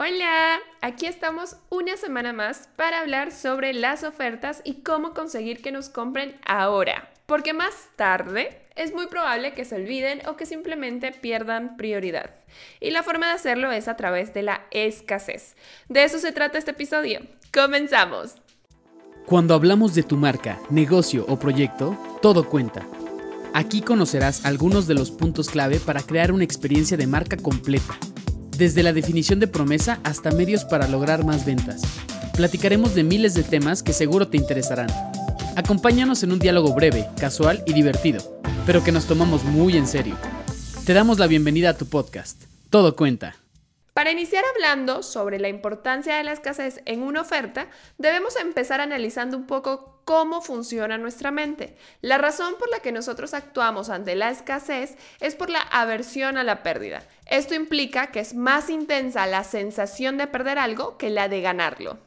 Hola, aquí estamos una semana más para hablar sobre las ofertas y cómo conseguir que nos compren ahora, porque más tarde es muy probable que se olviden o que simplemente pierdan prioridad. Y la forma de hacerlo es a través de la escasez. De eso se trata este episodio. Comenzamos. Cuando hablamos de tu marca, negocio o proyecto, todo cuenta. Aquí conocerás algunos de los puntos clave para crear una experiencia de marca completa desde la definición de promesa hasta medios para lograr más ventas. Platicaremos de miles de temas que seguro te interesarán. Acompáñanos en un diálogo breve, casual y divertido, pero que nos tomamos muy en serio. Te damos la bienvenida a tu podcast. Todo cuenta. Para iniciar hablando sobre la importancia de la escasez en una oferta, debemos empezar analizando un poco cómo funciona nuestra mente. La razón por la que nosotros actuamos ante la escasez es por la aversión a la pérdida. Esto implica que es más intensa la sensación de perder algo que la de ganarlo.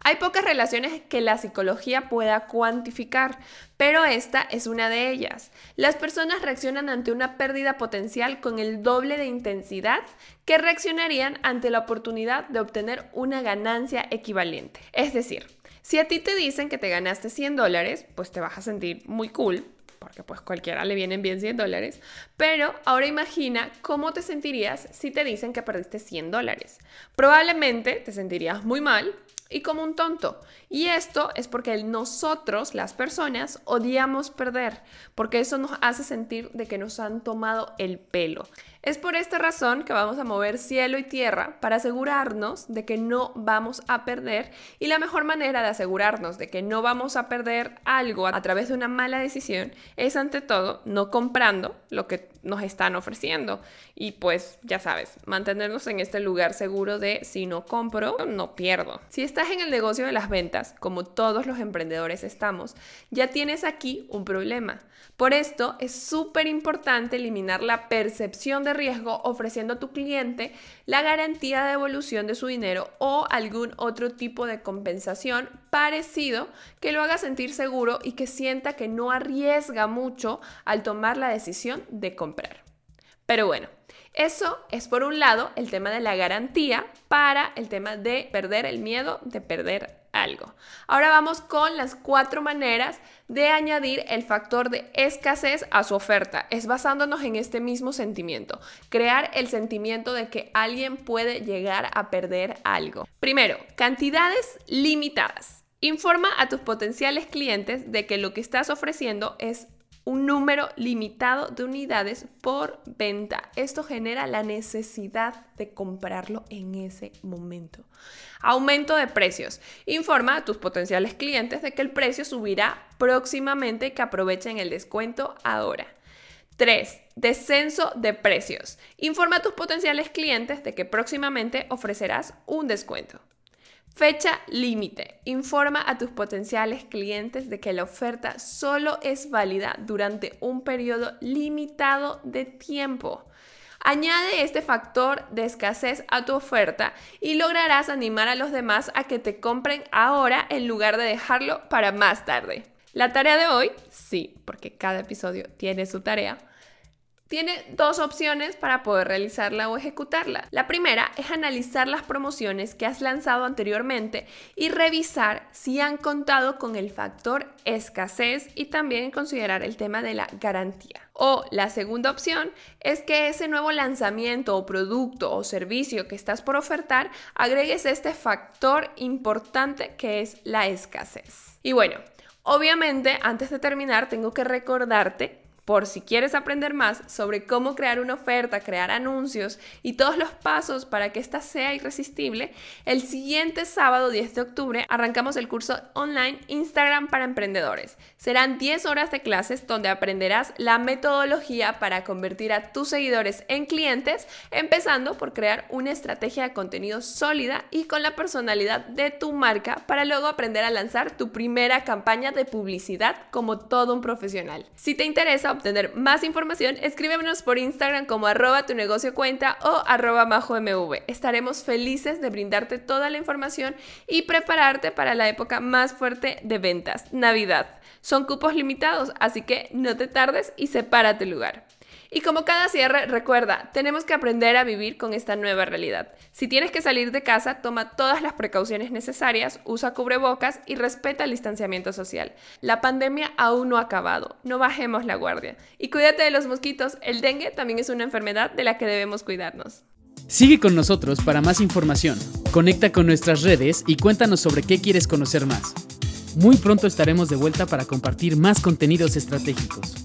Hay pocas relaciones que la psicología pueda cuantificar, pero esta es una de ellas. Las personas reaccionan ante una pérdida potencial con el doble de intensidad que reaccionarían ante la oportunidad de obtener una ganancia equivalente. Es decir, si a ti te dicen que te ganaste 100 dólares, pues te vas a sentir muy cool, porque pues cualquiera le vienen bien 100 dólares, pero ahora imagina cómo te sentirías si te dicen que perdiste 100 dólares. Probablemente te sentirías muy mal y como un tonto. Y esto es porque nosotros, las personas, odiamos perder, porque eso nos hace sentir de que nos han tomado el pelo. Es por esta razón que vamos a mover cielo y tierra para asegurarnos de que no vamos a perder y la mejor manera de asegurarnos de que no vamos a perder algo a través de una mala decisión es ante todo no comprando lo que nos están ofreciendo y pues ya sabes, mantenernos en este lugar seguro de si no compro, no pierdo. Si estás en el negocio de las ventas, como todos los emprendedores estamos, ya tienes aquí un problema. Por esto es súper importante eliminar la percepción de riesgo ofreciendo a tu cliente la garantía de devolución de su dinero o algún otro tipo de compensación parecido que lo haga sentir seguro y que sienta que no arriesga mucho al tomar la decisión de comprar. Pero bueno, eso es por un lado el tema de la garantía para el tema de perder el miedo de perder algo. Ahora vamos con las cuatro maneras de añadir el factor de escasez a su oferta. Es basándonos en este mismo sentimiento, crear el sentimiento de que alguien puede llegar a perder algo. Primero, cantidades limitadas. Informa a tus potenciales clientes de que lo que estás ofreciendo es un número limitado de unidades por venta. Esto genera la necesidad de comprarlo en ese momento. Aumento de precios. Informa a tus potenciales clientes de que el precio subirá próximamente y que aprovechen el descuento ahora. 3. Descenso de precios. Informa a tus potenciales clientes de que próximamente ofrecerás un descuento. Fecha límite. Informa a tus potenciales clientes de que la oferta solo es válida durante un periodo limitado de tiempo. Añade este factor de escasez a tu oferta y lograrás animar a los demás a que te compren ahora en lugar de dejarlo para más tarde. La tarea de hoy, sí, porque cada episodio tiene su tarea tiene dos opciones para poder realizarla o ejecutarla. La primera es analizar las promociones que has lanzado anteriormente y revisar si han contado con el factor escasez y también considerar el tema de la garantía. O la segunda opción es que ese nuevo lanzamiento o producto o servicio que estás por ofertar agregues este factor importante que es la escasez. Y bueno, obviamente antes de terminar tengo que recordarte por si quieres aprender más sobre cómo crear una oferta, crear anuncios y todos los pasos para que ésta sea irresistible, el siguiente sábado 10 de octubre arrancamos el curso online Instagram para emprendedores. Serán 10 horas de clases donde aprenderás la metodología para convertir a tus seguidores en clientes, empezando por crear una estrategia de contenido sólida y con la personalidad de tu marca para luego aprender a lanzar tu primera campaña de publicidad como todo un profesional. Si te interesa obtener más información, escríbenos por Instagram como arroba tu negocio cuenta o arroba mv. Estaremos felices de brindarte toda la información y prepararte para la época más fuerte de ventas, Navidad. Son cupos limitados, así que no te tardes y separa tu lugar. Y como cada cierre, recuerda, tenemos que aprender a vivir con esta nueva realidad. Si tienes que salir de casa, toma todas las precauciones necesarias, usa cubrebocas y respeta el distanciamiento social. La pandemia aún no ha acabado, no bajemos la guardia. Y cuídate de los mosquitos, el dengue también es una enfermedad de la que debemos cuidarnos. Sigue con nosotros para más información. Conecta con nuestras redes y cuéntanos sobre qué quieres conocer más. Muy pronto estaremos de vuelta para compartir más contenidos estratégicos.